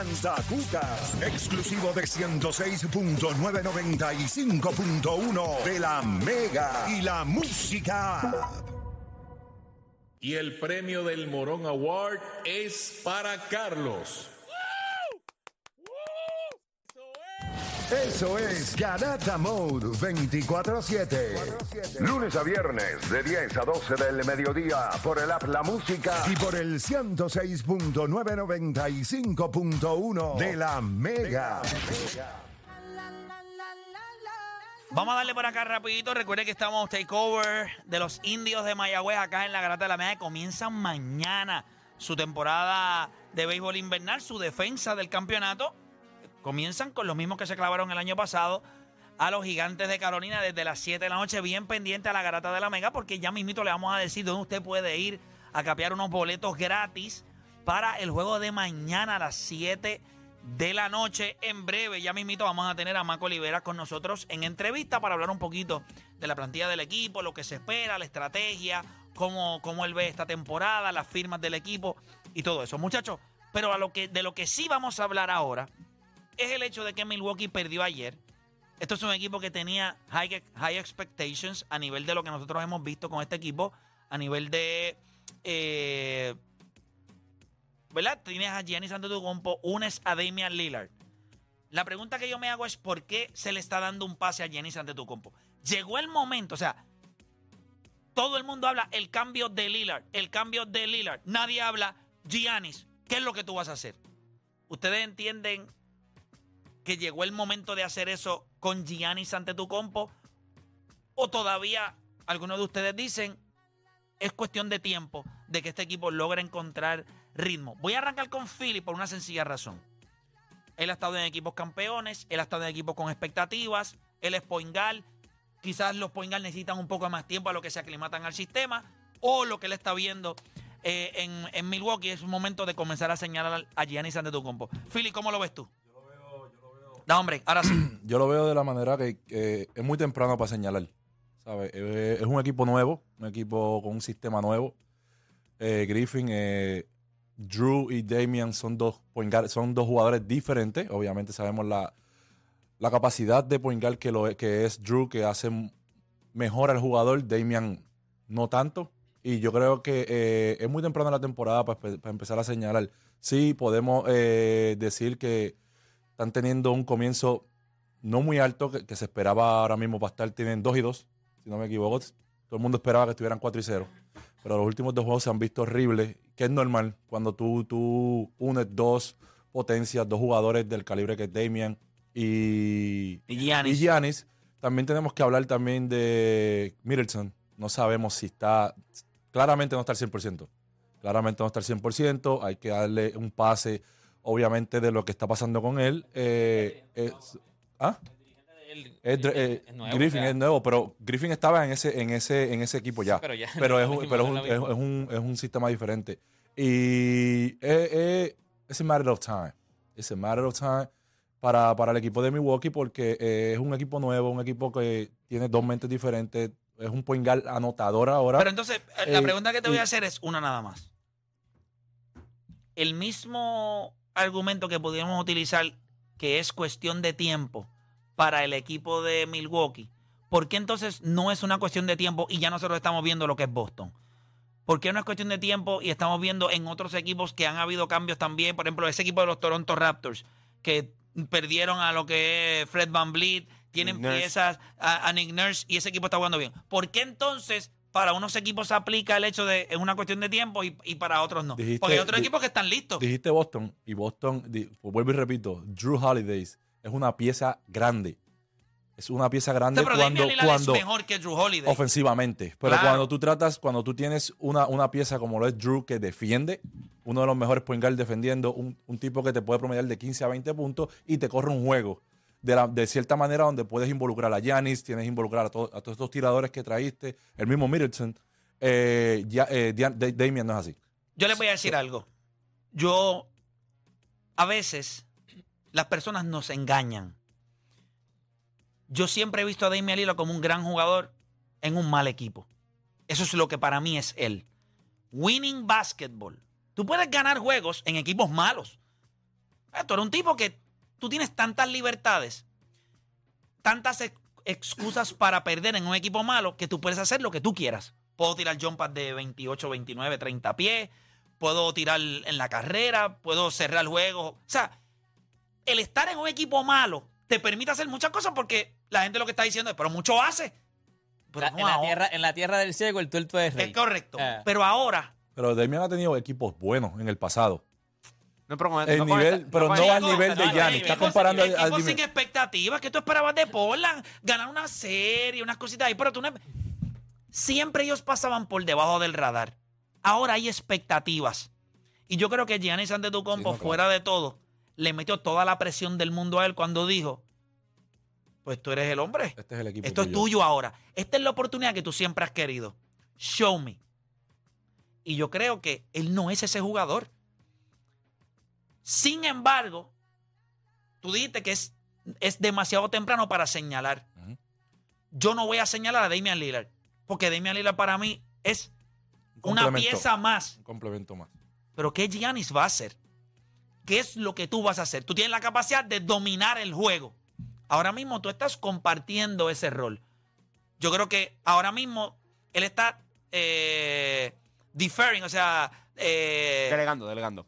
Manzacuca, exclusivo de 106.995.1 de la Mega y la Música. Y el premio del Morón Award es para Carlos. Eso es Garata Mode 24-7. Lunes a viernes de 10 a 12 del mediodía por el app La Música y por el 106.995.1 de la Mega. Vamos a darle por acá rapidito. Recuerde que estamos takeover de los indios de Mayagüez acá en la Garata de la Mega. Comienzan mañana su temporada de béisbol invernal, su defensa del campeonato. Comienzan con los mismos que se clavaron el año pasado a los gigantes de Carolina desde las 7 de la noche, bien pendiente a la garata de la Mega, porque ya mismito le vamos a decir dónde usted puede ir a capear unos boletos gratis para el juego de mañana a las 7 de la noche. En breve, ya mismito vamos a tener a Marco Olivera con nosotros en entrevista para hablar un poquito de la plantilla del equipo, lo que se espera, la estrategia, cómo, cómo él ve esta temporada, las firmas del equipo y todo eso. Muchachos, pero a lo que, de lo que sí vamos a hablar ahora es el hecho de que Milwaukee perdió ayer. Esto es un equipo que tenía high, expectations a nivel de lo que nosotros hemos visto con este equipo, a nivel de... Eh, ¿Verdad? Tienes a Giannis Antetokounmpo, unes a Damian Lillard. La pregunta que yo me hago es ¿por qué se le está dando un pase a Giannis Antetokounmpo? Llegó el momento, o sea, todo el mundo habla el cambio de Lillard, el cambio de Lillard. Nadie habla Giannis, ¿qué es lo que tú vas a hacer? ¿Ustedes entienden que llegó el momento de hacer eso con Giannis ante tu compo? ¿O todavía algunos de ustedes dicen es cuestión de tiempo de que este equipo logre encontrar ritmo? Voy a arrancar con Philly por una sencilla razón. Él ha estado en equipos campeones, él ha estado en equipos con expectativas, él es Poingal. Quizás los Poingal necesitan un poco más tiempo a lo que se aclimatan al sistema, o lo que él está viendo eh, en, en, Milwaukee es un momento de comenzar a señalar a Giannis Antetokounmpo. Philly, ¿cómo lo ves tú? No, hombre, ahora sí. Yo lo veo de la manera que, es muy temprano para señalar. ¿sabes? Eh, es un equipo nuevo, un equipo con un sistema nuevo. Eh, Griffin, eh, Drew y Damian son dos, son dos jugadores diferentes. Obviamente sabemos la, la capacidad de point que, lo, que es Drew, que hace mejor al jugador. Damian no tanto. Y yo creo que es muy temprano en la temporada para, empezar a señalar. Sí, podemos decir que están teniendo un comienzo no muy alto, que, se esperaba ahora mismo para estar, tienen 2 y 2, si no me equivoco. Todo el mundo esperaba que estuvieran 4 y 0. Pero los últimos dos juegos se han visto horribles, que es normal cuando tú, tú unes dos potencias, dos jugadores del calibre que es Damian y, y Giannis. Y Giannis. También tenemos que hablar también de Middleton. No sabemos si está, claramente no está al 100%. Claramente no está al 100%. Hay que darle un pase obviamente, de lo que está pasando con él. Eh, ¿ah? Griffin es nuevo, pero Griffin estaba en ese, en ese, en ese equipo ya. pero, es, un, pero es, un, es, un, sistema diferente. Y es un matter of time. Es un matter of time para, para el equipo de Milwaukee porque es un equipo nuevo, un equipo que tiene dos mentes diferentes. Es un point guard anotador ahora. Pero entonces, la eh, pregunta que te voy a hacer es una nada más. El mismo argumento que pudiéramos utilizar que es cuestión de tiempo para el equipo de Milwaukee, ¿por qué entonces no es una cuestión de tiempo y ya nosotros estamos viendo lo que es Boston? ¿Por qué no es cuestión de tiempo y estamos viendo en otros equipos que han habido cambios también? Por ejemplo, ese equipo de los Toronto Raptors, que perdieron a lo que es Fred Van Vliet, tienen piezas a, a Nick Nurse y ese equipo está jugando bien. ¿Por qué entonces para unos equipos se aplica el hecho de es una cuestión de tiempo y, para otros no. Porque hay otros equipos que están listos. Dijiste Boston y Boston, pues vuelvo y repito, Drew Holidays es una pieza grande. Es una pieza grande cuando, cuando es mejor que Drew Holiday. ofensivamente. Pero cuando tú tratas, cuando tú tienes una, una pieza como lo es Drew que defiende, uno de los mejores point guard defendiendo, un, un tipo que te puede promediar de 15 a 20 puntos y te corre un juego de, cierta manera donde puedes involucrar a Yanis, tienes que involucrar a, todos estos tiradores que traíste, el mismo Middleton. Eh, ya, eh, Damian no es así. Yo les voy a decir algo. Yo, a veces, las personas nos engañan. Yo siempre he visto a Damian Lillard como un gran jugador en un mal equipo. Eso es lo que para mí es él. Winning basketball. Tú puedes ganar juegos en equipos malos. Tú eres un tipo que tú tienes tantas libertades, tantas ex- excusas para perder en un equipo malo que tú puedes hacer lo que tú quieras. Puedo tirar jump pads de 28, 29, 30 pies, puedo tirar en la carrera, puedo cerrar juegos. O sea, el estar en un equipo malo te permite hacer muchas cosas porque la gente lo que está diciendo es, pero mucho hace. Pero La- no en, la tierra, en la tierra del ciego, el tuerto es rey. Es correcto. Eh. Pero ahora, Pero Damian ha tenido equipos buenos en el pasado. No, pero El no nivel- pero no al nivel de el equipo Está comparando sin- al- al sin expectativas. que tú esperabas de Portland? Ganar una serie, unas cositas ahí. Pero tú no... Siempre ellos pasaban por debajo del radar. Ahora hay expectativas. Y yo creo que Giannis Antetokounmpo, Sí, no, claro. fuera de todo, le metió toda la presión del mundo a él cuando dijo, pues tú eres el hombre. Este es el equipo Esto es tuyo ahora. Esta es la oportunidad que tú siempre has querido. Show me. Y yo creo que él no es ese jugador. Sin embargo, tú dijiste que es, es demasiado temprano para señalar. Yo no voy a señalar a Damian Lillard, porque Damian Lillard para mí es Un una pieza más. Un complemento más. Pero ¿qué Giannis va a hacer? ¿Qué es lo que tú vas a hacer? Tú tienes la capacidad de dominar el juego. Ahora mismo tú estás compartiendo ese rol. Yo creo que ahora mismo él está eh, deferring, o sea, eh, Delegando, delegando.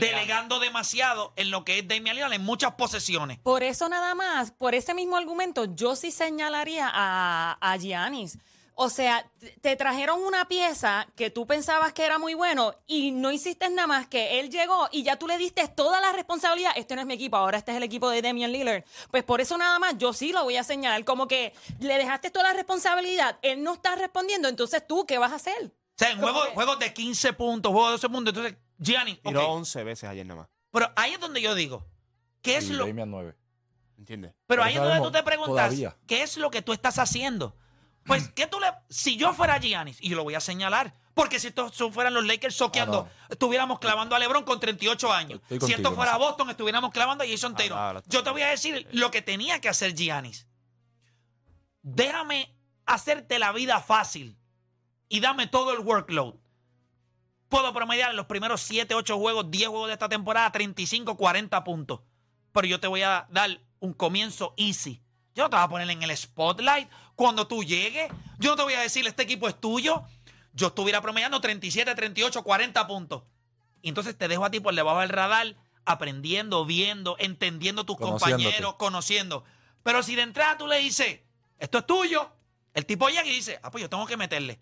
Delegando demasiado en lo que es Damian Lillard en muchas posesiones. Por eso nada más, por ese mismo argumento, yo sí señalaría a, a Giannis. O sea, te- trajeron una pieza que tú pensabas que era muy bueno y no hiciste nada más que él llegó y ya tú le diste toda la responsabilidad. Este no es mi equipo, ahora este es el equipo de Damian Lillard. Pues por eso nada más yo sí lo voy a señalar. Como que le dejaste toda la responsabilidad, él no está respondiendo, entonces tú, ¿qué vas a hacer? O sea, en juegos, juegos de 15 puntos, juegos de 12 puntos, entonces Giannis, ok. Tiró 11 veces ayer nada más. Pero ahí es donde yo digo, ¿qué es Y lo, Damian 9. ¿Entiendes? Pero No ahí es donde tú te preguntas, todavía. ¿qué es lo que tú estás haciendo? Pues, ¿qué tú le. Si yo fuera Giannis, y yo lo voy a señalar, porque si estos son- fueran los Lakers soqueando, Ah, estuviéramos clavando a LeBron con 38 años. Si esto fuera eso. Boston, estuviéramos clavando a Jason Ah, claro, yo te voy a decir lo que tenía que hacer Giannis. Déjame hacerte la vida fácil y dame todo el workload. Puedo promediar en los primeros 7, 8 juegos, 10 juegos de esta temporada, 35, 40 puntos. Pero yo te voy a dar un comienzo easy. Yo no te voy a poner en el spotlight cuando tú llegues. Yo no te voy a decir, este equipo es tuyo. Yo estuviera promediando 37, 38, 40 puntos. Y entonces te dejo a ti por debajo del radar, aprendiendo, viendo, entendiendo tus compañeros, conociendo. Pero si de entrada tú le dices, esto es tuyo, el tipo llega y dice, ah, pues yo tengo que meterle.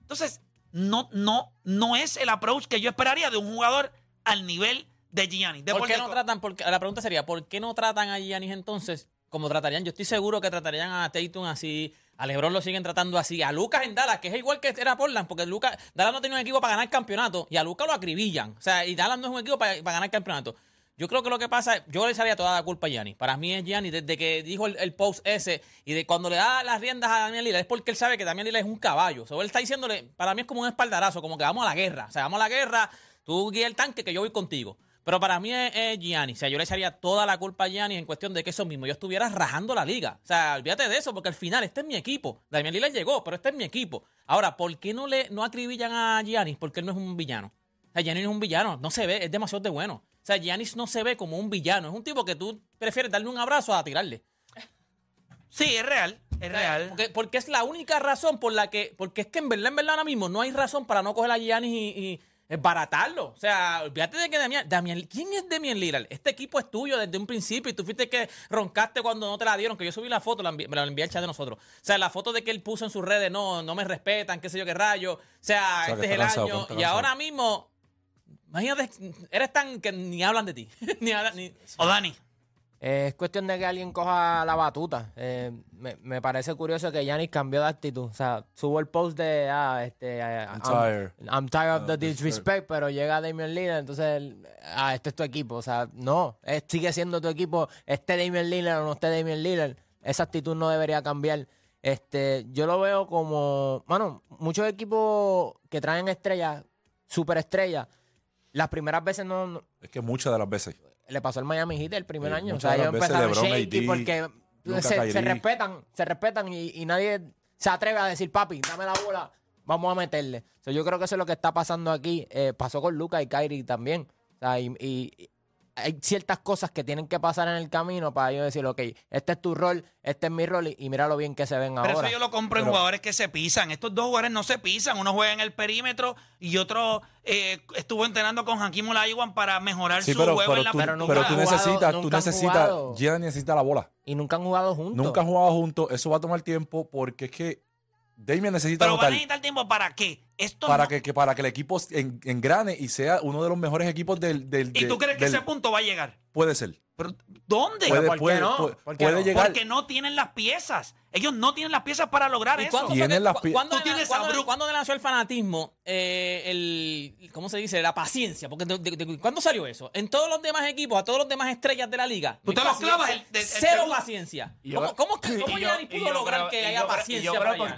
Entonces, no, no, no es el approach que yo esperaría de un jugador al nivel de Gianni. De ¿Por qué no tratan? Porque, la pregunta sería, ¿por qué no tratan a Giannis entonces como tratarían? Yo estoy seguro que tratarían a Tatum así, a LeBron lo siguen tratando así, a Lucas en Dallas, que es igual que era Portland, porque Lucas, Dallas no tenía un equipo para ganar campeonato y a Lucas lo acribillan. O sea, y Dallas no es un equipo para, para ganar campeonato. Yo creo que lo que pasa, yo le echaría toda la culpa a Giannis. Para mí es Giannis, desde que dijo el, post ese y de cuando le da las riendas a Damian Lillard, es porque él sabe que Damian Lillard es un caballo. O sea, él está diciéndole, para mí es como un espaldarazo, como que vamos a la guerra. O sea, vamos a la guerra, tú guía el tanque que yo voy contigo. Pero para mí es, Giannis. O sea, yo le echaría toda la culpa a Giannis en cuestión de que eso mismo, yo estuviera rajando la liga. O sea, olvídate de eso, porque al final este es mi equipo. Damian Lillard llegó, pero este es mi equipo. Ahora, ¿por qué no le no acribillan a Giannis? Porque él no es un villano. O sea, Giannis no es un villano, no se ve, es demasiado de bueno. O sea, Giannis no se ve como un villano, es un tipo que tú prefieres darle un abrazo a tirarle. Sí, es real, es real. Porque, porque es la única razón por la que. Porque es que en verdad, en verdad, ahora mismo no hay razón para no coger a Giannis y, y esbaratarlo. O sea, olvídate de que Damian, Damian. ¿Quién es Damian Lillard? Este equipo es tuyo desde un principio y tú fuiste que roncaste cuando no te la dieron. Que yo subí la foto, la envi- me la envié al chat de nosotros. O sea, la foto de que él puso en sus redes, no, no me respetan, qué sé yo qué rayo. O sea, O sea, que este es el año. Y ahora mismo. Imagínate, eres tan que ni hablan de ti. ni hablan- ni- O Dani. Eh, es cuestión de que alguien coja la batuta. Eh, me, me parece curioso que Yanis cambió de actitud. O sea, subo el post de, ah, este, eh, I'm tired. I'm tired of Uh, the disrespect. pero llega Damian Lillard, entonces, ah, este es tu equipo. O sea, no, es- sigue siendo tu equipo, esté Damian Lillard o no esté Damian Lillard. Esa actitud no debería cambiar. Este, yo lo veo como, bueno, muchos equipos que traen estrellas, superestrellas, las primeras veces no- no, Es que muchas de las veces. le pasó al Miami Heat el primer Sí, año. O muchas sea, de ellos las veces empezaron LeBron, shaky AD, porque Luka, se, se Kyrie. respetan, se respetan y, y nadie se atreve a decir, papi, dame la bola, vamos a meterle. O sea, yo creo que eso es lo que está pasando aquí. Eh, pasó con Luca y Kyrie también. O sea, y, y- hay ciertas cosas que tienen que pasar en el camino para yo decir, ok, este es tu rol, este es mi rol y, y mira lo bien que se ven Pero ahora. eso yo lo compro en jugadores que se pisan. Estos dos jugadores no se pisan. Uno juega en el perímetro y otro eh, estuvo entrenando con Hakim Olajuwon para mejorar Sí, su pero, juego pero en la tú, pero nunca pero tú jugado- necesitas, tú nunca necesitas. Giannis necesita la bola. Y nunca han jugado juntos. Nunca han jugado juntos, eso va a tomar tiempo porque es que Damian necesita Pero va a anotar necesitar tiempo para qué? Esto para no- que, que- para que el equipo en- engrane y sea uno de los mejores equipos del, del, ¿Y tú de- crees que del- ese punto va a llegar? puede ser. ¿Pero ¿Dónde? Puede, ¿por qué no? puede- ¿Por qué puede no? llegar. Porque no tienen las piezas. Ellos no tienen las piezas para lograr ¿Y eso. Tienen que- las cuándo, Tú tienes a cuándo- Brook. cuándo nació el fanatismo? Eh, el, ¿Cómo se dice? La paciencia. Porque de- de- de- ¿Cuándo salió eso? En todos los demás equipos, a todos los demás estrellas de la liga. Tú te los clavas el- del- el Cero paciencia. Yo ¿Cómo, cómo, cómo yo- y pudo yo lograr creo- que haya paciencia yo creo para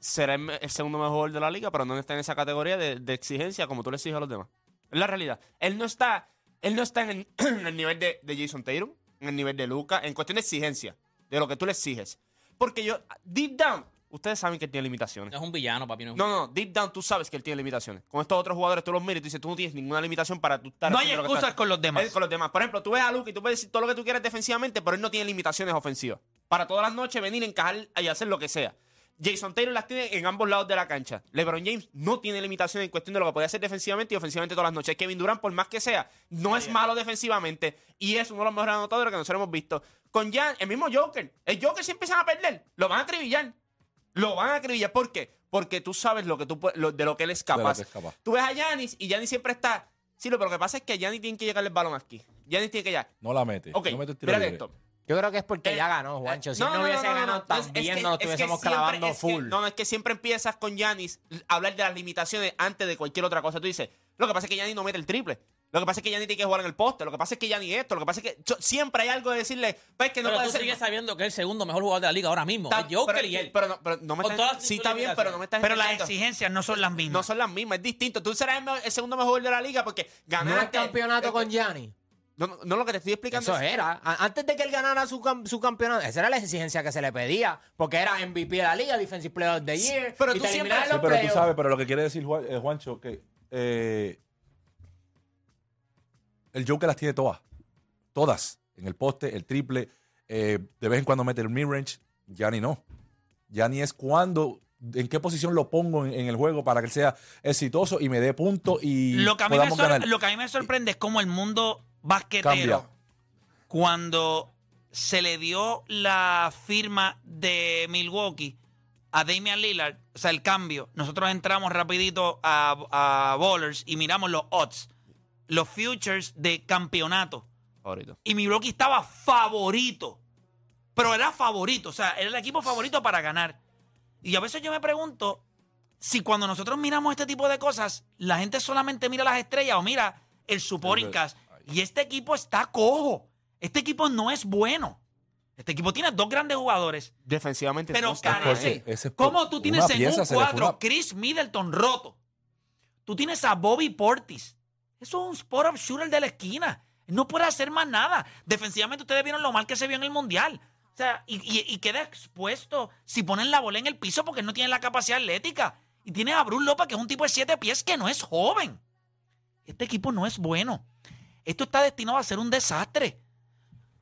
será el, el segundo mejor jugador de la liga, pero no está en esa categoría de, de exigencia como tú le exiges a los demás. Es la realidad. Él no está, él no está en el, en el nivel de, de Jason Tatum, en el nivel de Luca, en cuestión de exigencia, de lo que tú le exiges. Porque yo, deep down, ustedes saben que él tiene limitaciones. Es un villano, papi. No, No, no, deep down tú sabes que él tiene limitaciones. Con estos otros jugadores tú los miras y tú dices, tú no tienes ninguna limitación para tú estar No hay haciendo lo que excusas estás- con los demás. él con los demás. Por ejemplo, tú ves a Luke y tú puedes decir todo lo que tú quieras defensivamente, pero él no tiene limitaciones ofensivas. Para todas las noches venir, encajar y hacer lo que sea. Jason Taylor las tiene en ambos lados de la cancha. LeBron James no tiene limitaciones en cuestión de lo que puede hacer defensivamente y ofensivamente todas las noches. Kevin Durant, por más que sea, no es malo defensivamente y es uno de los mejores anotadores que nosotros hemos visto. Con Jan, el mismo Joker. El Joker si empiezan a perder, lo van a acribillar. Lo van a acribillar. ¿Por qué? Porque tú sabes lo que tú, lo- de lo que él es capaz. Tú ves a Yanis y Yanis siempre está. Sí, lo- pero lo que pasa es que Yanis tiene que llegarle el balón aquí. Yanis tiene que llegar. No la mete. Ok, no mete el tiro mira esto. Yo creo que es porque Eh, ya ganó, Juancho. Si No, él no, no, no, hubiese no, no, ganado no. Es- también que- nos es que estuviésemos siempre- clavando es que- full. no, no, es que siempre empiezas con Yanis a hablar de las limitaciones antes de cualquier otra cosa. Tú dices, lo que pasa es que Yanis no mete el triple. Lo que pasa es que Yanis tiene que jugar en el poste. Lo que pasa es que Yanis esto. Lo que pasa es que siempre hay algo de decirle, pues que no pero puede tú ser. sigues sabiendo que es el segundo mejor jugador de la liga ahora mismo. Está- Es Joker pero, y él. pero no, pero no me estás- Sí, está bien, pero no me estás Pero las exigencias no son las No mismas. son las mismas, es distinto. Tú serás el, el segundo mejor de la liga porque No ganaste. es campeonato eh, con Gianni. No, lo que te estoy explicando Eso es- era. Antes de que él ganara su, su campeonato, esa era la exigencia que se le pedía. Porque era MVP de la liga, Defensive Player of the Year. pero y tú siempre- Sí, pero tú sabes, pero lo que quiere decir Juan- eh, Juancho, que eh, el Joker las tiene todas. Todas. En el poste, el triple. eh, de vez en cuando mete el mid-range. Gianni no. Gianni es cuando, en qué posición lo pongo en, en el juego para que él sea exitoso y me dé puntos y Lo que, a mí me podamos sor- ganar. lo que a mí me sorprende es cómo el mundo basquetero, Cambia. cuando se le dio la firma de Milwaukee a Damian Lillard, o sea, el cambio, nosotros entramos rapidito a, a Ballers y miramos los odds, los futures de campeonato. Favorito. Y Milwaukee estaba favorito. Pero era favorito, o sea, era el equipo favorito para ganar. Y a veces yo me pregunto si cuando nosotros miramos este tipo de cosas, la gente solamente mira las estrellas o mira el supporting cast. Y este equipo está cojo. Este equipo no es bueno. Este equipo tiene dos grandes jugadores. Defensivamente. Pero no carece. Ese es ¿Cómo tú tienes en un se le fue cuadro una- Chris Middleton roto? Tú tienes a Bobby Portis. Eso es un spot-up shooter de la esquina. No puede hacer más nada. Defensivamente ustedes vieron lo mal que se vio en el Mundial. O sea, y, y- y queda expuesto si ponen la bola en el piso porque no tiene la capacidad atlética. Y tiene a Bruce López, que es un tipo de siete pies que no es joven. Este equipo no es bueno. Esto está destinado a ser un desastre.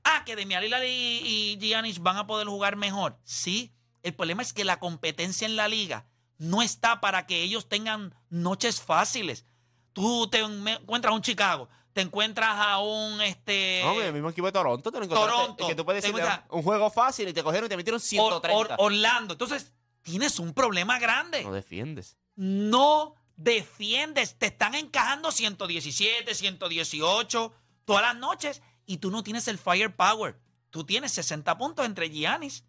Ah, que Demian Lillard y, y Giannis van a poder jugar mejor. Sí. El problema es que la competencia en la liga no está para que ellos tengan noches fáciles. Tú te encuentras a un Chicago, te encuentras a un este No, el mismo equipo de Toronto. Te lo Toronto. Que tú puedes decir un juego fácil y te cogieron y te metieron Or- 130. Or- Orlando. Entonces, tienes un problema grande. no defiendes. no defiendes. Te están encajando 117, 118 todas las noches y tú no tienes el firepower. Tú tienes 60 puntos entre Giannis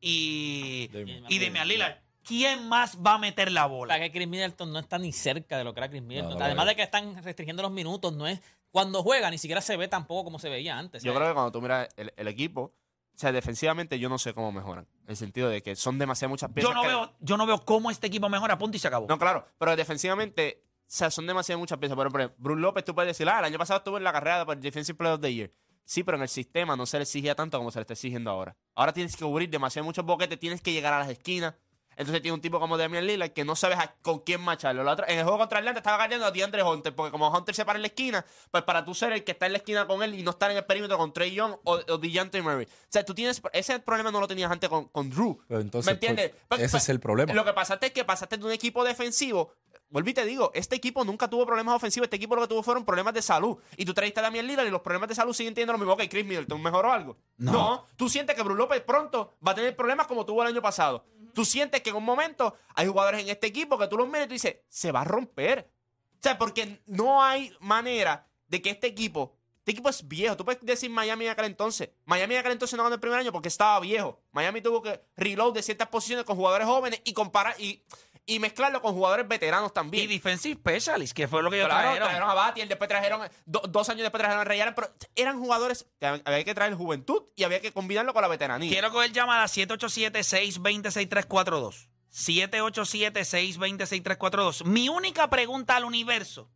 y, y Damian Lillard. ¿Quién más va a meter la bola? La que Chris Middleton no está ni cerca de lo que era Chris Middleton. no Además de que están restringiendo los minutos, no es cuando juega ni siquiera se ve tampoco como se veía antes. Yo creo que cuando tú miras el, el equipo, o sea, defensivamente yo no sé cómo mejoran. En el sentido de que son demasiadas muchas piezas. Yo no, que- veo, yo no veo cómo este equipo mejora, punto y se acabó. No, claro, pero defensivamente, o sea, son demasiadas muchas piezas. Por ejemplo, Bruce López, tú puedes decir, ah, el año pasado estuvo en la carrera por el Defensive Player of the Year. Sí, pero en el sistema no se le exigía tanto como se le está exigiendo ahora. Ahora tienes que cubrir demasiado muchos boquetes, tienes que llegar a las esquinas. Entonces tiene un tipo como Damian Lillard que no sabes con quién macharlo. La otra- en el juego contra Atlanta estaba ganando a DeAndre Hunter, porque como Hunter se para en la esquina, pues para tú ser el que está en la esquina con él y no estar en el perímetro con Trey Young o, o DeJounte Murray. O sea, tú tienes. Ese problema no lo tenías antes con, con Drew. Pero entonces, ¿Me entiendes? pues, Pues, ese pues, es el problema. Lo que pasaste es que pasaste de un equipo defensivo. Vuelvo y te digo, este equipo nunca tuvo problemas ofensivos. Este equipo lo que tuvo fueron problemas de salud. Y tú trajiste a Damian Lillard y los problemas de salud siguen teniendo lo mismo que Chris Middleton. ¿Mejoró algo? No. Tú sientes que Bruce López pronto va a tener problemas como tuvo el año pasado. Tú sientes que en un momento hay jugadores en este equipo que tú los miras y tú dices, se va a romper. O sea, porque no hay manera de que este equipo. Este equipo es viejo. Tú puedes decir Miami en aquel entonces. Miami en aquel entonces no ganó el primer año porque estaba viejo. Miami tuvo que reload de ciertas posiciones con jugadores jóvenes y comparar y, y mezclarlo con jugadores veteranos Y también. defensive specialist, que fue lo que ellos Claro, trajeron. trajeron a Batier, después trajeron, do- dos años después trajeron a pero eran jugadores que hab- había que traer juventud y había que combinarlo con la veteranía. Quiero coger llamada 787-620-6342. 787-620-6342. Mi única pregunta al universo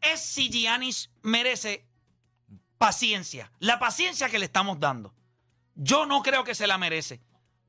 es si Giannis merece paciencia. La paciencia que le estamos dando. Yo no creo que se la merece.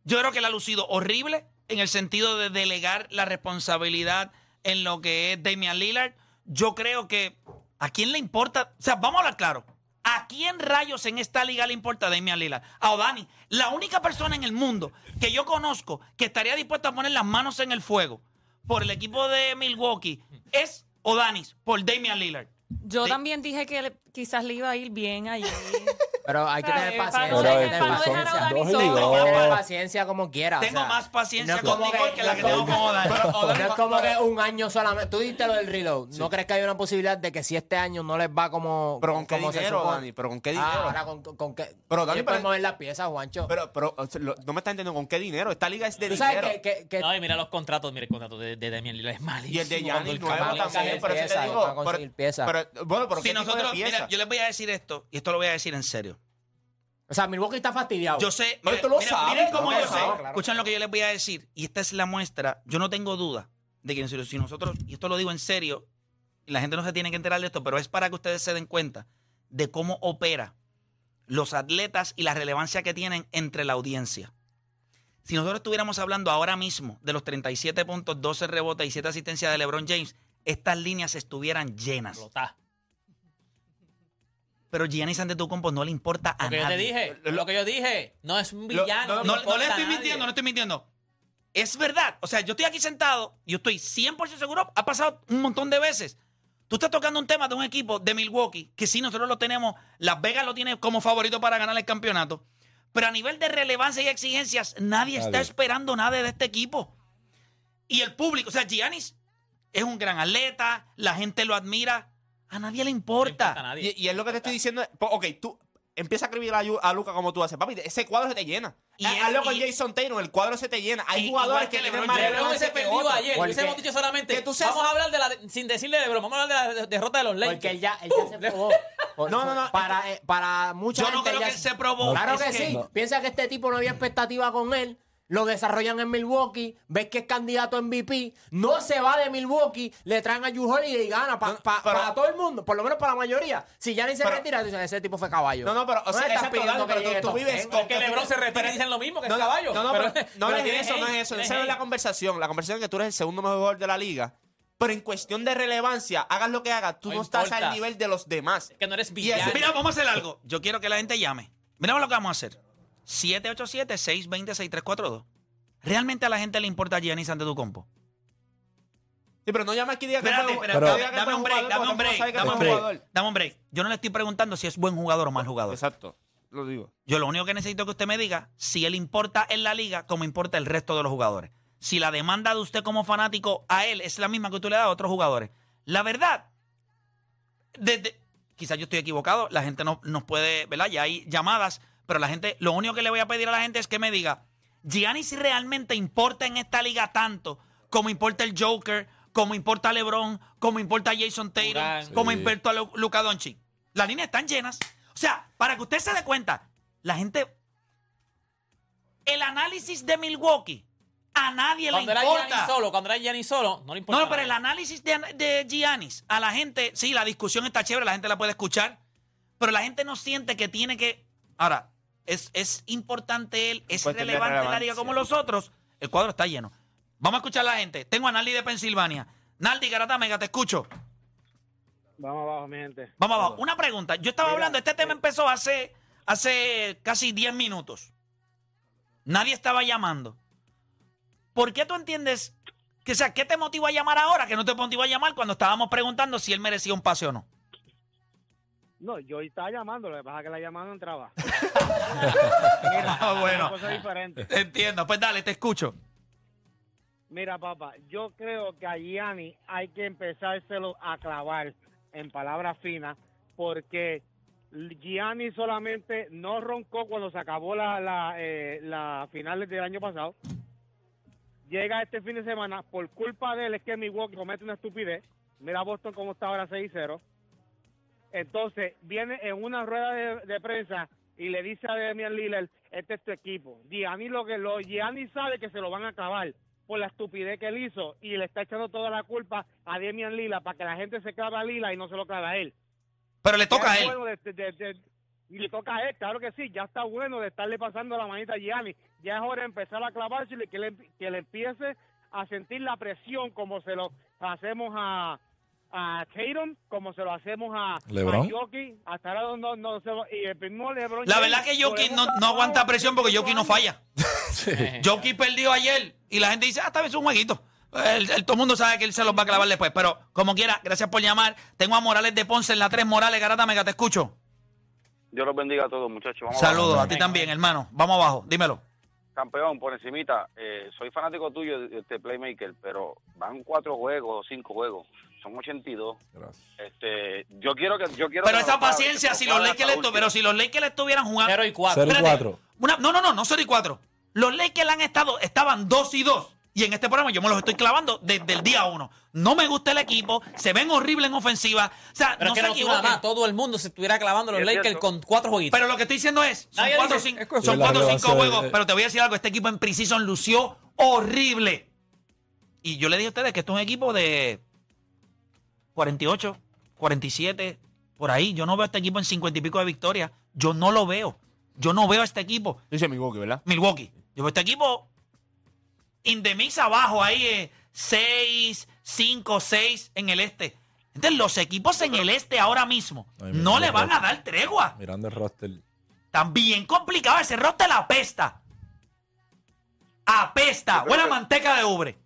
Yo creo que la ha lucido horrible en el sentido de delegar la responsabilidad en lo que es Damian Lillard. Yo creo que a quién le importa, o sea, vamos a hablar claro. ¿A quién rayos en esta liga le importa Damian Lillard? A Odani. La única persona en el mundo que yo conozco que estaría dispuesta a poner las manos en el fuego por el equipo de Milwaukee es Odanis, por Damian Lillard. Yo Sí. también dije que le- quizás le iba a ir bien allí. Pero hay que tener para paciencia. no hay que tener para no dejar a paciencia. Paciencia como quiera. Tengo más paciencia con Nicole que la que tengo como- con Odani. No es como que un año solamente. Tú diste lo del reload. ¿No crees que hay una posibilidad de que si este año no les va como. Pero con qué dinero, supone? Dani, pero con qué Ah, dinero. ahora con, con qué. Pero, Dani, pero- mover las piezas, Juancho. Pero, pero no me estás entendiendo con qué dinero. Esta liga es de dinero. No, y mira los contratos, mira el contrato de, de Damian Lillard es malísimo. Y el de el nuevo también, pero eso piezas, te digo. pero- pero, bueno, pero Si ¿qué tipo de nosotros, mira, yo les voy a decir esto, y esto lo voy a decir en serio. O sea, Milwaukee está fastidiado. Yo sé, Pero mira- tú lo mira- sabes, miren cómo no, yo no, sé. claro. Escuchen lo que yo les voy a decir. Y esta es la muestra. Yo no tengo duda de que si nosotros, y esto lo digo en serio, y la gente no se tiene que enterar de esto, pero es para que ustedes se den cuenta de cómo opera los atletas y la relevancia que tienen entre la audiencia. Si nosotros estuviéramos hablando ahora mismo de los 37 puntos, 12 rebotes y 7 asistencias de LeBron James, estas líneas estuvieran llenas. Pero Giannis Antetokounmpo no le importa a Lo que yo te nadie. dije, lo que yo dije, no es un Lo- villano. no, No, importa no le estoy nadie. mintiendo, no estoy mintiendo. Es verdad. O sea, yo estoy aquí sentado, yo estoy 100% seguro, ha pasado un montón de veces. Tú estás tocando un tema de un equipo de Milwaukee, que sí, nosotros lo tenemos, Las Vegas lo tiene como favorito para ganar el campeonato. Pero a nivel de relevancia y exigencias, nadie, está Nadie. esperando nada de este equipo. Y el público, o sea, Giannis es un gran atleta, la gente lo admira, a nadie le No importa a importa. nadie. Y, y es lo que te estoy diciendo. po- Ok, tú empieza a escribir a, a Luca como tú haces. Papi, ese cuadro se te llena. Y él- Hazlo con y- Jason Taylor, el cuadro se te llena. Hay Y- jugadores que que tienen LeBron más. LeBron se que perdió ayer. Porque- Hubiésemos dicho solamente. que tú seas- Vamos a hablar de la. Sin decirle de broma, vamos a hablar de la derrota de los Lakers. Porque él ya, él ya se probó. Por- No, no, no, Para, eh, para mucha Yo no gente creo ya que él se probó. Claro Es que, que- sí. No. Piensa que este tipo no había expectativa con él. Lo desarrollan en Milwaukee. Ves que es candidato a MVP. No se va de Milwaukee. Le traen a Holiday y gana pa- No, pa- pero- para todo el mundo. Por lo menos para la mayoría. Si ya ni se Pero- retira, tú dices, ese tipo fue caballo. No, no, pero, o sea, estás exacto, pidiendo Dani, pero que tú- tú vives 10. con- Es que LeBron se retira y dicen lo mismo que No, es no, caballo. No, no, pero, pero, no, pero es eso, no es eso. Esa no es la conversación. La conversación es que tú eres el segundo mejor jugador de la liga. Pero en cuestión de relevancia, hagas lo que hagas, tú No no, estás al nivel de los demás. Que no eres villano. Mira, vamos a hacer algo. Yo quiero que la gente llame. Mira lo que vamos a hacer. 787-620-6342. ¿Realmente a la gente le importa Giannis Antetokounmpo? Sí, pero no llama aquí y diga que Espérate, fue- espérate, no Pero- diga que dame fue un break, jugador, dame un porque break, que dame fue un break. jugador. Dame un break. Yo no le estoy preguntando si es buen jugador o mal jugador. Exacto, lo digo. Yo lo único que necesito que usted me diga si él importa en la liga como importa el resto de los jugadores. Si la demanda de usted como fanático a él es la misma que tú le das a otros jugadores. La verdad, desde, quizás yo estoy equivocado, la gente no, nos puede, ¿verdad? Ya hay llamadas, pero la gente, lo único que le voy a pedir a la gente es que me diga, Giannis realmente importa en esta liga tanto como importa el Joker, como importa LeBron, como importa Jason Tatum, Durant. como Sí. importa Lu- Luka Doncic. Las líneas están llenas. O sea, para que usted se dé cuenta, la gente el análisis de Milwaukee a nadie Cuando le era importa. Giannis solo, cuando era Giannis solo, no le importa. No, pero el análisis de, de Giannis a la gente, sí, la discusión está chévere, la gente la puede escuchar, pero la gente no siente que tiene que. Ahora, es, es importante él, es de relevante en la liga como los otros. El cuadro está lleno. Vamos a escuchar a la gente. Tengo a Naldi de Pensilvania. Naldi, Garata Mega, te escucho. Vamos abajo, mi gente. Vamos abajo. Una pregunta. Yo estaba Mira, hablando, este tema eh, empezó hace, hace casi 10 minutos. Nadie estaba llamando. ¿Por qué tú entiendes que, o sea, qué te motivó a llamar ahora que no te motivó a llamar cuando estábamos preguntando si él merecía un pase o no? No, yo estaba llamando, lo que pasa es que la llamada no entraba. Ah, bueno. Una cosa diferente. Entiendo. Pues dale, te escucho. Mira, papá, yo creo que a Gianni hay que empezárselo a clavar en palabras finas, porque Gianni solamente no roncó cuando se acabó la, la, eh, la final del año pasado. Llega este fin de semana, por culpa de él es que Milwaukee comete una estupidez. Mira Boston como está ahora 6-0. Entonces, viene en una rueda de, de prensa y le dice a Damian Lillard, este es tu equipo. Gianni lo que lo Gianni sabe que se lo van a clavar por la estupidez que él hizo y le está echando toda la culpa a Damian Lillard para que la gente se clave a Lillard y no se lo clave a él. Pero le toca a él. bueno de- de- de- y le toca a él, claro que sí, ya está bueno de estarle pasando la manita a Gianni. Ya es hora de empezar a clavarse y que le, que le empiece a sentir la presión como se lo hacemos a, a Tatum, como se lo hacemos a, LeBron. a hasta ahora no, no se lo- y el mismo LeBron La verdad que hemos no, no aguanta presión porque Jokic no falla. Jokic perdió ayer y la gente dice, ah, esta vez es un jueguito. El, el- todo el mundo sabe que él se los va a clavar después. Pero como quiera, gracias por llamar. Tengo a Morales de Ponce en la 3. Morales, Garata Mega, te escucho. Dios los bendiga a todos, muchachos. Vamos Saludos abajo. a ti también, hermano. Vamos abajo, dímelo. Campeón, por encimita, eh, soy fanático tuyo de este Playmaker, pero van cuatro juegos o cinco juegos. Son 82. Gracias. Este, yo quiero que yo quiero Pero esa paciencia, si lo los Lakers pero si los Lakers estuvieran jugando. 0 y 4. Cero y Espérate. cuatro. Una- no, no, no, no 0 y 4. Los Lakers han estado, estaban 2 y 2. Y en este programa yo me los estoy clavando desde el día 1. No me gusta el equipo, se ven horribles en ofensiva. O sea, Pero no es que se no tú nada más, todo el mundo se estuviera clavando los es Lakers cierto. con cuatro jueguitos. Pero lo que estoy diciendo es, son Nadie 4 o dice- 5 es cuestión- son cuatro o cinco juegos. Pero te voy a decir algo, este equipo en preseason lució horrible. Y yo le dije a ustedes que esto es un equipo de 48, 47, por ahí. Yo no veo a este equipo en 50 y pico de victorias. Yo no lo veo. Yo no veo a este equipo. Dice Milwaukee, ¿verdad? Milwaukee. Yo veo este equipo in the mix abajo, ahí 6, 5, 6 en el este. Entonces, los equipos en el este ahora mismo Ay, no mira, le van a dar tregua. Mirando el roster. Tan bien complicado. Ese roster la apesta. Apesta. Buena manteca de ubre.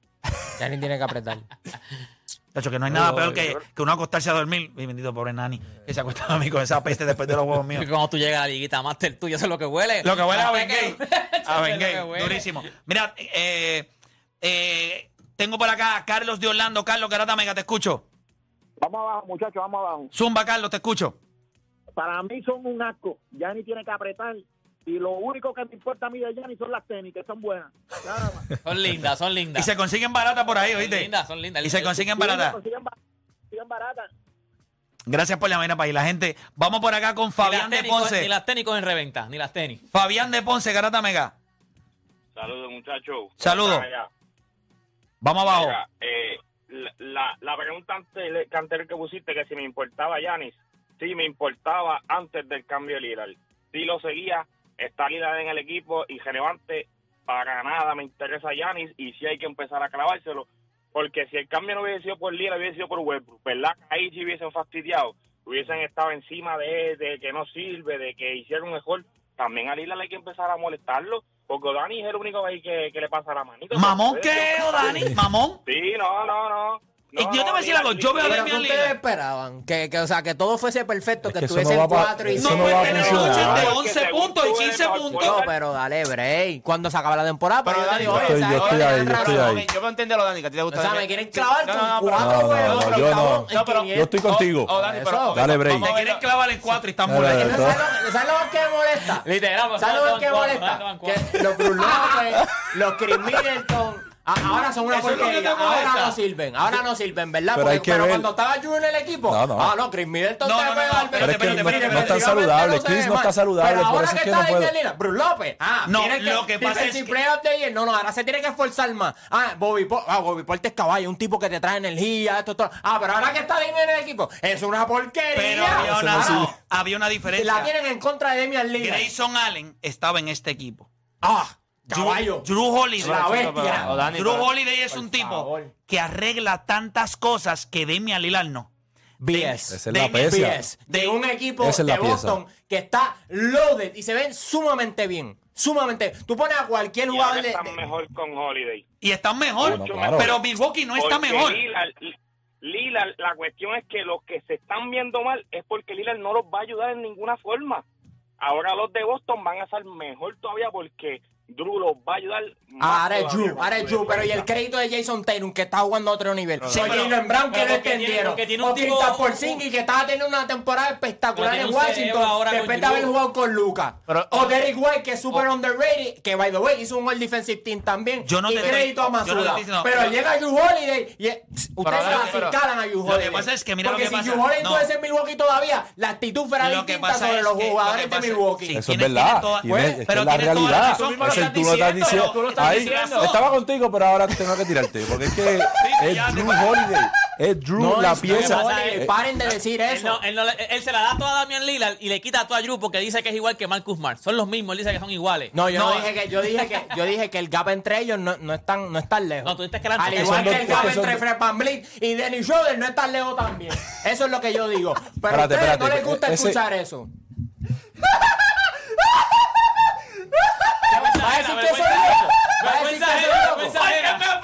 Ya ni tiene que apretar. De hecho, que no hay nada peor que, que uno acostarse a dormir. Mi bendito pobre Nani, que se acuesta a mí con esa peste después de los huevos míos. Que cuando tú llegas a la liguita Master, tú, eso es lo que huele. Lo que huele a Bengay. A Bengay, durísimo. Mira, eh, eh, tengo por acá a Carlos de Orlando. Carlos Garata Mega, te escucho. Vamos abajo, muchachos, vamos abajo. Zumba, Carlos, te escucho. Para mí son un asco. Yanni tiene que apretar. Y lo único que me importa a mí de Yanni son las tenis, que son buenas. Nada más. Son lindas, son Y lindas. se consiguen baratas por ahí, Son ¿oíste? lindas, son lindas. Y se consiguen baratas. Consiguen ba- consiguen baratas. Gracias por la para ahí, la gente. Vamos por acá con Fabián de Ponce. Ni las tenis en reventa, ni las tenis. Fabián de Ponce, Garata Mega. Saludos, muchachos. Saludos. Vamos abajo. Mira, eh, la, la, la pregunta anterior que pusiste, que si me importaba Yanis, sí me importaba antes del cambio de Lillard. Sí lo seguía, está Lillard en el equipo y relevante, para nada me interesa Yanis y sí hay que empezar a clavárselo, porque si el cambio no hubiese sido por Lillard, hubiese sido por Westbrook, ¿verdad? Ahí sí hubiesen fastidiado, hubiesen estado encima de, de que no sirve, de que hicieron mejor. También a Lillard hay que empezar a molestarlo, porque Dani es el único ahí que, que le pasa la manito. ¿Mamón qué, Dani? ¿Mamón? Sí, no, no, no. Y yo te voy a decir algo, yo veo a Damian ¿qué ustedes Lillard. esperaban? Que, que, o sea, que todo fuese perfecto, Es que, no va pa- 4 y eso No no cinco. va a puede tener noches de Porque 11 según puntos y tú eres 15 mejor puntos. No, pero dale break. Cuando se acaba la temporada, Pero pero yo te Dani, digo, oye, yo estoy ahí, yo estoy ahí. Yo puedo entenderlo, Dani, que a ti te gusta. O sea, me quieren clavar No, con no, no, pero- cuatro No, no, juegos. no, pero yo no. en No, pero- 500. Yo estoy contigo. Oh, ok, Dale, break. a quieren clavar en 4 y están molestos. ¿Sabes lo, ¿sabes lo que molesta? Literal, ¿Sabes lo que molesta? Que los Bruce los Chris Middleton, ahora son una porquería. Ahora no sirven, ahora no sirven, ¿verdad? Pero Porque- hay que pero ver- cuando estaba Drew en el equipo, No, no. ah, no, Chris Middleton No, te no, no, Pero es que no, está saludable. Chris no está saludable, Pero por ahora que está Lillard, Bruce López. Ah, No, lo que pasa es que-. No, no, ahora se tiene que esforzar más. Ah, Bobby Porte, ah, Bobby Porte es caballo, un tipo que te trae energía, esto, todo. Ah, pero ahora que está Damian en el equipo, es una porquería. Pero había una, Y la diferencia. tienen en contra de Damian Lillard. Grayson Allen estaba en este equipo. Ah, Caballo. Drew Holiday. La bestia. O Dani, Drew pero- Holiday es un tipo favor. que arregla tantas cosas que Damian Lillard no. BS. Esa es la Damian- pecia. BS. De un equipo Esa es la de pieza. Boston que está loaded y se ven sumamente bien. Sumamente. Tú pones a cualquier Y jugador ahora de. están de- mejor con Holiday. Y están mejor. Bueno, claro. Pero Milwaukee no está Porque mejor. Lillard, Lillard, la cuestión es que los que se están viendo mal es porque Lillard no los va a ayudar en ninguna forma. Ahora los de Boston van a estar mejor todavía porque Drew los va a ayudar Ah, ahora es Drew, ahora es Drew, pero y el crédito de Jason Tatum que está jugando a otro nivel. Sí, Jalen Brown que no tiene- entendieron. porque tiene un o tipo- Kristaps Porzingis que estaba teniendo una temporada espectacular en tiene Washington ahora después de haber jugado con Lucas. O Derrick White que es super underrated, que by the way hizo un All Defensive Team también. Yo no y crédito a Masura. pero llega Drew Holiday y ustedes se fiscalan a Drew Lo que Holiday. pasa es que mira lo Porque que si. Drew Holiday No. tuviese en Milwaukee todavía, la actitud fuera Lo que distinta pasa sobre los que- lo jugadores que de Milwaukee. Eso es verdad. que pero tienes toda la realidad. razón. Tú lo Ese estás tú lo estás diciendo, diciendo. tú lo estás Ahí, diciendo. Estaba contigo, pero ahora tengo que tirarte. Porque es que es Drew Holiday. Es Drew No, la es- pieza. Eh, paren de decir Él, eso. no- él, no le- él se la da toda a Damian Lillard y le quita a toda a Drew porque dice que es igual que Marcus Smart. Son los mismos, él dice que son iguales. No, yo no, No. dije que yo dije que yo dije que el gap entre ellos no, no es tan no es tan lejos. No, tú dices que eran- Al igual que el gap entre Fred VanVleet y Dennis Schroeder no es tan lejos también. Eso es lo que yo digo. Pero Espérate, a ustedes no les gusta ese- escuchar eso. Vergüenza ¿Va a ajena, decir que soy vergüenza loco? ajena. ¿Va a soy loco? vergüenza ajena.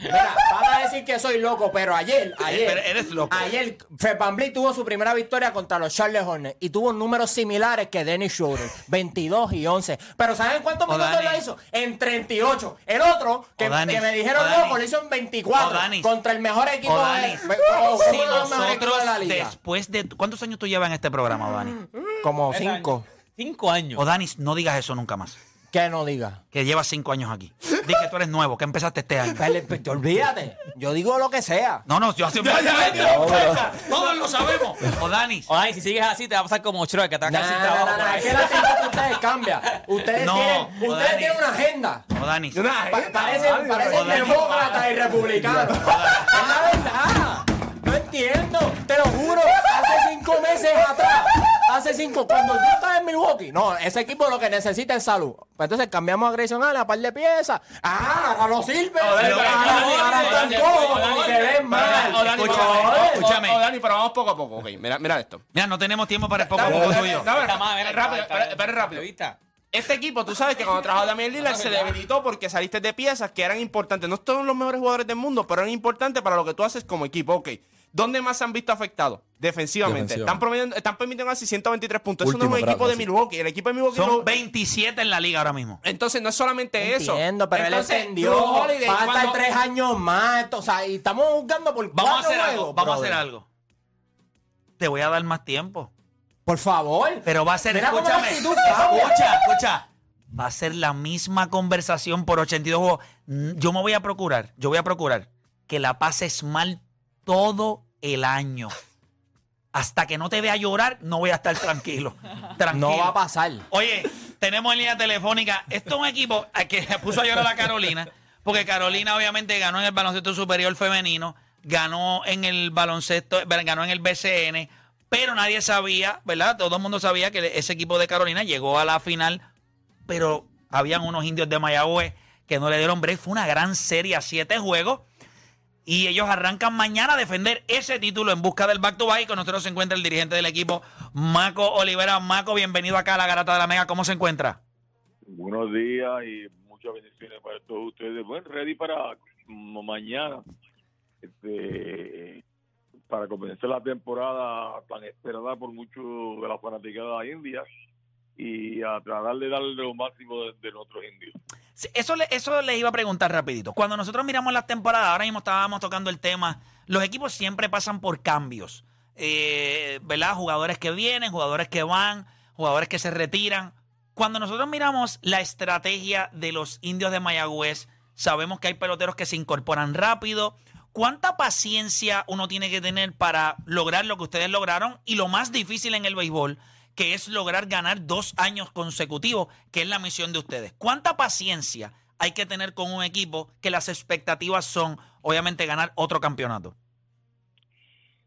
Mira, van a decir que soy loco, pero ayer, ayer, Pero eres loco. ayer, Fred tuvo su primera victoria contra los Charlotte Hornets y tuvo números similares que Dennis Schroeder, 22 y 11. Pero ¿saben cuántos minutos Dani. lo hizo? En 38. El otro, que, que me dijeron loco, lo hizo en 24 O Dani. contra el mejor equipo de, Dani, o- o si uno de los mejores equipos nosotros de la liga. después de ¿cuántos años tú llevas en este programa, Dani? Como 5. Cinco años. O Dani, no digas eso nunca más. Que no diga. Que llevas cinco años aquí. Di que tú eres nuevo, que empezaste este año. Pele- pe- Olvídate. Yo digo lo que sea. No, no, yo hace Todos lo sabemos. O Dani. O Dani, si sigues así, te va a pasar como Schroeder, que te va a quedar sin trabajo. nah, ahí. Es que la actitud de ustedes cambia. Ustedes No, tienen, o ustedes tienen una agenda. O Dani. Pa- parecen parecen O Dani. demócratas y republicanos. Es la verdad. No entiendo. Te lo juro. Hace cinco meses atrás. Hace cinco. Cuando yo estaba en Milwaukee. No, ese equipo lo que necesita es salud. Pues entonces cambiamos a Grayson Allen a par de piezas. Ah, ahora no sirve. Ahora, están Dani, Se ven mal. O Dani, Escúchame, Dani, pero vamos poco a poco. Ok, mira, mira esto. Mira, no tenemos tiempo para el poco a poco tuyo. rápido, espera, rápido. Este equipo, tú sabes que cuando trabajó Damian Lillard se debilitó porque saliste de piezas que eran importantes. No son los mejores jugadores del mundo, pero eran importantes para lo que tú haces como equipo. Ok. ¿Dónde más se han visto afectados? Defensivamente. Están, promediando- están permitiendo casi 123 puntos. Eso no Último, es un equipo de. Milwaukee. El equipo de Milwaukee no- Son 27 en la liga ahora mismo. Entonces no es solamente eso. Entiendo, pero Entonces, él entendió. Va a estar cuando- tres años más. o sea, y estamos jugando por Vamos a hacer algo. Vamos a hacer algo. Te voy a dar más tiempo. Por favor. Pero va a ser, Mira escúchame, actitud escucha, escucha. Va a ser la misma conversación por 82 juegos. Yo me voy a procurar, yo voy a procurar que la pases mal todo el año. Hasta que no te vea llorar, no voy a estar tranquilo. Tranquilo. No va a pasar. Oye, tenemos en línea telefónica. Esto es un equipo que puso a llorar a Carolina, porque Carolina obviamente ganó en el baloncesto superior femenino, ganó en el baloncesto, ganó en el BCN, pero nadie sabía, ¿verdad? Todo el mundo sabía que ese equipo de Carolina llegó a la final, pero habían unos indios de Mayagüez que no le dieron break. Fue una gran serie a siete juegos. Y ellos arrancan mañana a defender ese título en busca del back to back. Y con nosotros se encuentra el dirigente del equipo, Maco Olivera. Maco, bienvenido acá a la Garata de la Mega. ¿Cómo se encuentra? Buenos días y muchas bendiciones para todos ustedes. Bueno, ready para mañana, este, para comenzar la temporada tan esperada por muchos de la fanaticada india y a tratar de darle lo máximo de, de nuestros indios. Eso, le, eso les iba a preguntar rapidito. Cuando nosotros miramos las temporadas, ahora mismo estábamos tocando el tema, los equipos siempre pasan por cambios. Eh, ¿Verdad? Jugadores que vienen, jugadores que van, jugadores que se retiran. Cuando nosotros miramos la estrategia de los indios de Mayagüez, sabemos que hay peloteros que se incorporan rápido. ¿Cuánta paciencia uno tiene que tener para lograr lo que ustedes lograron? Y lo más difícil en el béisbol, que es lograr ganar dos años consecutivos, que es la misión de ustedes. ¿Cuánta paciencia hay que tener con un equipo que las expectativas son, obviamente, ganar otro campeonato?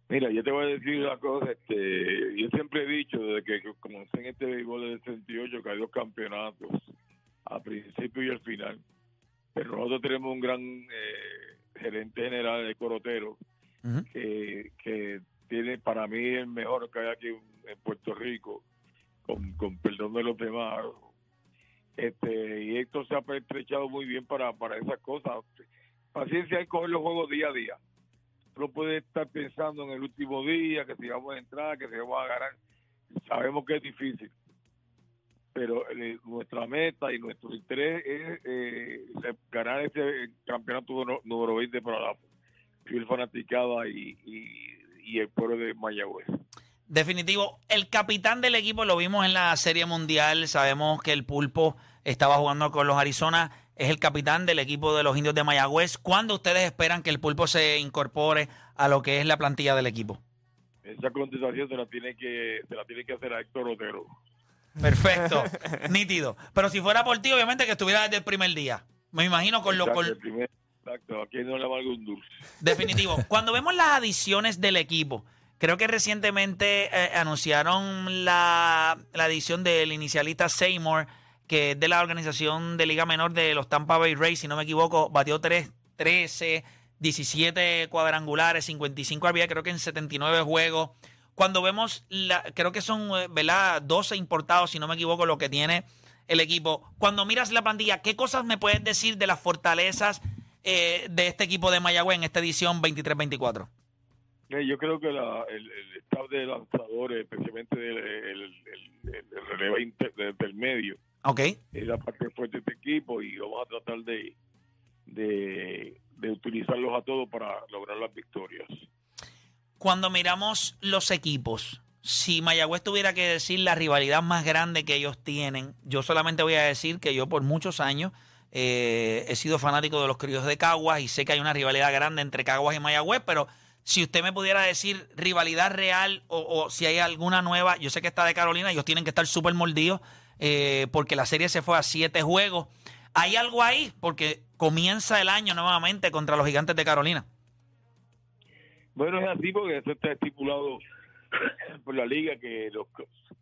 Mira, yo te voy a decir una cosa, este, yo siempre he dicho desde que comencé en este béisbol del 68 que hay dos campeonatos, al principio y al final, pero nosotros tenemos un gran eh, gerente general de Corotero, que, para mí el mejor que hay aquí en, Puerto Rico, con, con perdón de los demás. Este, y esto se ha estrechado muy bien para, para esas cosas. Paciencia hay coger los juegos día a día. No puede estar pensando en el último día, que si vamos a entrar, que si vamos a ganar. Sabemos que es difícil, pero eh, nuestra meta y nuestro interés es eh, ganar ese campeonato número- número 20 para la fiel fanaticada y, y, y el pueblo de Mayagüez. Definitivo. El capitán del equipo lo vimos en la Serie Mundial. Sabemos que el Pulpo estaba jugando con los Arizona. Es el capitán del equipo de los Indios de Mayagüez. ¿Cuándo ustedes esperan que el Pulpo se incorpore a lo que es la plantilla del equipo? Esa contestación se la tiene que se la tiene que hacer a Héctor Otero. Perfecto. Nítido. Pero si fuera por ti, obviamente que estuviera desde el primer día. Me imagino con lo... Con- primer- exacto, aquí no le valga un dulce. Definitivo. Cuando vemos las adiciones del equipo, creo que recientemente eh, anunciaron la, la adición del inicialista Seymour, que es de la organización de Liga Menor de los Tampa Bay Rays, si no me equivoco, batió 3, 13, 17 cuadrangulares, 55 RBI, creo que en 79 juegos. Cuando vemos, la, creo que son, eh, ¿verdad? 12 importados, si no me equivoco, lo que tiene el equipo. Cuando miras la plantilla, ¿qué cosas me puedes decir de las fortalezas eh, de este equipo de Mayagüez en esta edición 23-24? Eh, Yo creo que la, el, el staff de lanzadores, especialmente el, el, el, el relevo inter- del medio, es la parte fuerte de este equipo y vamos a tratar de, de, de utilizarlos a todos para lograr las victorias. Cuando miramos los equipos, si Mayagüez tuviera que decir la rivalidad más grande que ellos tienen, yo solamente voy a decir que yo por muchos años eh, he sido fanático de los criollos de Caguas y sé que hay una rivalidad grande entre Caguas y Mayagüez, pero si usted me pudiera decir rivalidad real o, si hay alguna nueva, yo sé que está de Carolina, ellos tienen que estar súper mordidos eh, porque la serie se fue a siete juegos. ¿Hay algo ahí? Porque comienza el año nuevamente contra los gigantes de Carolina. Bueno, es así porque eso está estipulado por la liga que los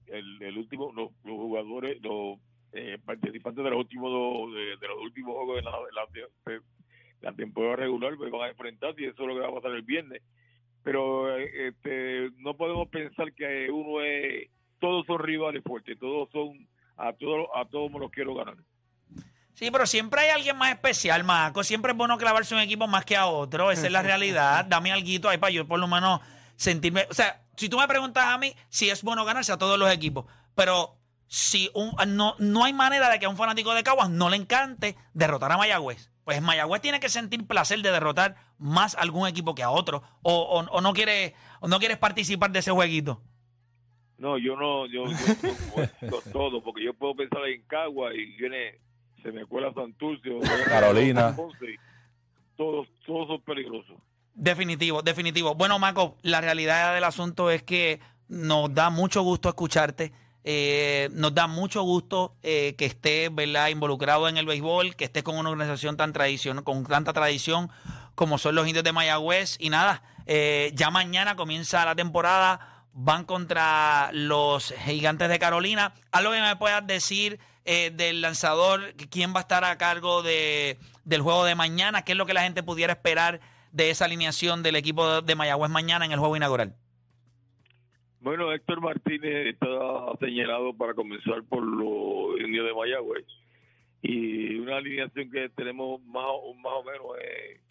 el, último los jugadores los eh, participantes de los últimos dos- de, de los últimos juegos de la, de la, de la temporada regular pues van a enfrentarse y eso es lo que va a pasar el viernes pero eh, este no podemos pensar que uno es todos son rivales fuertes todos son a todos a todos me los quiero ganar Sí, pero siempre hay alguien más especial, Marco. Siempre es bueno clavarse un equipo más que a otro. Esa es la realidad. Dame algo ahí para yo por lo menos sentirme. O sea, si tú me preguntas a mí si es bueno ganarse a todos los equipos, pero si un, no, no hay manera de que a un fanático de Caguas no le encante derrotar a Mayagüez. Pues Mayagüez tiene que sentir placer de derrotar más a algún equipo que a otro. O, o- o no, quiere, o no quieres participar de ese jueguito. No, yo no, yo, yo, todo, porque yo puedo pensar en Cagua y viene, se me cuela Santurce, o Carolina. Todos, todos son peligrosos. Definitivo, definitivo. Bueno, Marco, la realidad del asunto es que nos da mucho gusto escucharte. Eh, nos da mucho gusto eh, que estés ¿verdad? involucrado en el béisbol, que estés con una organización tan tradición, con tanta tradición como son los indios de Mayagüez. Y nada, eh, ya mañana comienza la temporada, van contra los gigantes de Carolina. Algo que me puedas decir eh, del lanzador, quién va a estar a cargo de, del juego de mañana, qué es lo que la gente pudiera esperar de esa alineación del equipo de Mayagüez mañana en el juego inaugural. Bueno, Héctor Martínez está señalado para comenzar por los indios de Mayagüez. Y una alineación que tenemos más, o- más o menos es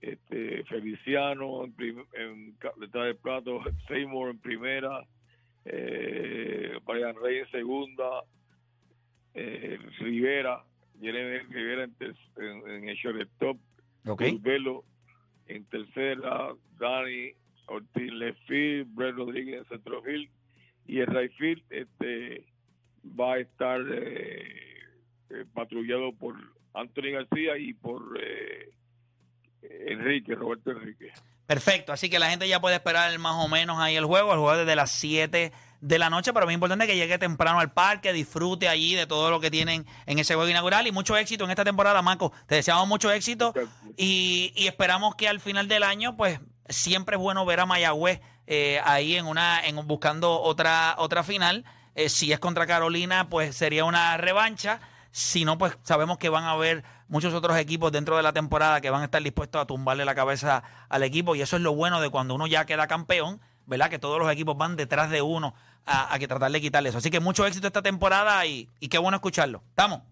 este, Feliciano en, prim- en detrás del plato, Seymour en primera, eh, Brian Rey en segunda, eh, Rivera, Jeremy Rivera en, ter- en, en el shortstop, Ok. Cruz Velo en tercera, Dani Ortiz Lefil, Brett Rodríguez en centrofield y el Rayfield este va a estar eh, eh, patrullado por Anthony García y por eh, Enrique, Roberto Enrique. Perfecto, así que la gente ya puede esperar más o menos ahí el juego, el juego desde las 7 de la noche, pero es importante que llegue temprano al parque, disfrute allí de todo lo que tienen en ese juego inaugural y mucho éxito en esta temporada, Marco. Te deseamos mucho éxito y, y esperamos que al final del año, pues siempre es bueno ver a Mayagüez eh, ahí en una, en buscando otra, otra final. Eh, si es contra Carolina, pues sería una revancha. Si no, pues sabemos que van a haber muchos otros equipos dentro de la temporada que van a estar dispuestos a tumbarle la cabeza al equipo y eso es lo bueno de cuando uno ya queda campeón, ¿verdad? Que todos los equipos van detrás de uno a, a que tratar de quitarle eso. Así que mucho éxito esta temporada y, y qué bueno escucharlo. ¿Estamos?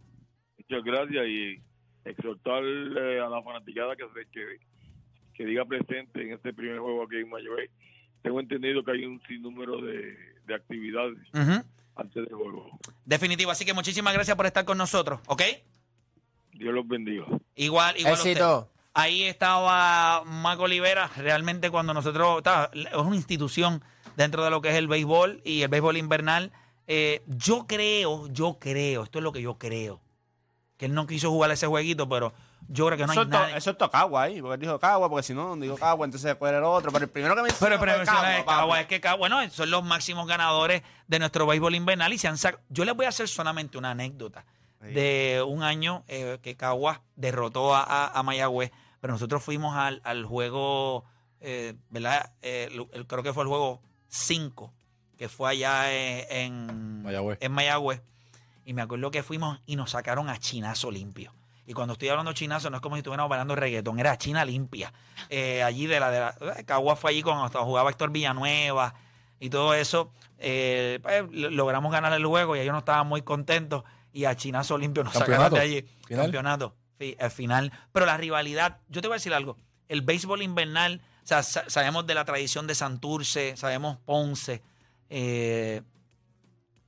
Muchas gracias y exhortarle a la fanaticada que, se, que, que diga presente en este primer juego aquí en Mayagüez. Tengo entendido que hay un sinnúmero de, de actividades antes del juego. Definitivo. Así que muchísimas gracias por estar con nosotros, ¿ok? Dios los bendiga. Igual, igual a usted. Ahí estaba Maco Olivera. Realmente cuando nosotros... estaba- es una institución dentro de lo que es el béisbol y el béisbol invernal. Eh, yo creo, yo creo, esto es lo que yo creo, que él no quiso jugar ese jueguito, pero yo creo que no eso, hay nadie... eso es Tocagua ahí, porque él dijo Cagua, porque si no, digo Cagua, entonces después era el otro. Pero el primero que me Pero, pero, fue pero, Cagua, es. Cagua, es que Cagua- bueno, son los máximos ganadores de nuestro béisbol invernal y se han sac- Yo les voy a hacer solamente una anécdota Sí. de un año eh, que Cagua derrotó a, a- a Mayagüez, pero nosotros fuimos al, al juego, eh, ¿verdad? Eh, el- el- creo que fue el juego 5, que fue allá eh, en Mayagüez. en Mayagüez. Y me acuerdo que fuimos y nos sacaron a chinazo limpio. Y cuando estoy hablando chinazo, no es como si estuviéramos bailando reggaetón, era China limpia. Eh, allí de la de la. eh, Cagua fue allí cuando jugaba Héctor Villanueva y todo eso. Eh, pues, lo- logramos ganar el juego y ellos no estaban muy contentos. Y a Chinazo limpio nos sacaron de allí. Final. Campeonato. al final. Pero la rivalidad, yo te voy a decir algo. El béisbol invernal, o sea, sa- sabemos de la tradición de Santurce, sabemos Ponce. eh,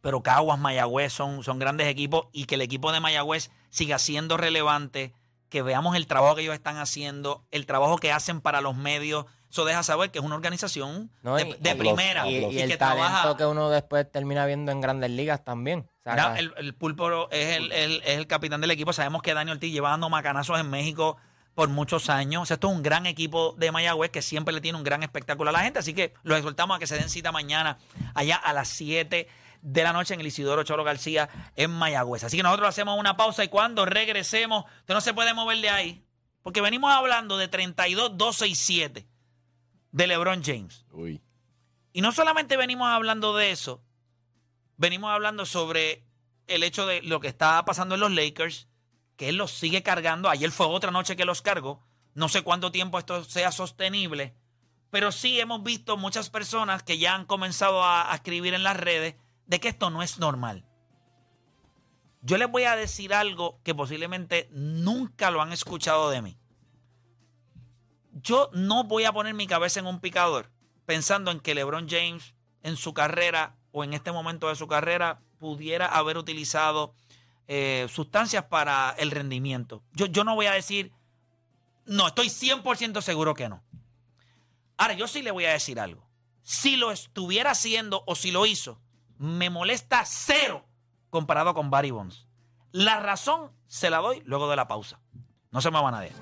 pero Caguas, Mayagüez son, son grandes equipos y que el equipo de Mayagüez siga siendo relevante, que veamos el trabajo que ellos están haciendo, el trabajo que hacen para los medios. Eso deja saber que es una organización No, de, y- de y- primera Y, y y el que talento trabaja. que uno después termina viendo en grandes ligas también. O sea, Mira, el, el Pulpo es el, el- es el capitán del equipo. Sabemos que Daniel Ortiz lleva dando macanazos en México por muchos años. O sea, esto es un gran equipo de Mayagüez que siempre le tiene un gran espectáculo a la gente. Así que los exhortamos a que se den cita mañana allá a las 7 de la noche en el Isidoro Cholo García en Mayagüez. Así que nosotros hacemos una pausa y cuando regresemos, usted no se puede mover de ahí. Porque venimos hablando de 32, 12 y 7 de LeBron James. Uy. Y no solamente venimos hablando de eso, venimos hablando sobre el hecho de lo que está pasando en los Lakers, que él los sigue cargando. Ayer fue otra noche que los cargó. No sé cuánto tiempo esto sea sostenible, pero sí hemos visto muchas personas que ya han comenzado a, a escribir en las redes de que esto no es normal. Yo les voy a decir algo que posiblemente nunca lo han escuchado de mí. Yo no voy a poner mi cabeza en un picador pensando en que LeBron James en su carrera o en este momento de su carrera pudiera haber utilizado eh, sustancias para el rendimiento. Yo, yo no voy a decir, no, estoy 100% seguro que no. Ahora, yo sí le voy a decir algo. Si lo estuviera haciendo o si lo hizo, me molesta cero comparado con Barry Bonds. La razón se la doy luego de la pausa. No se me van a nadie.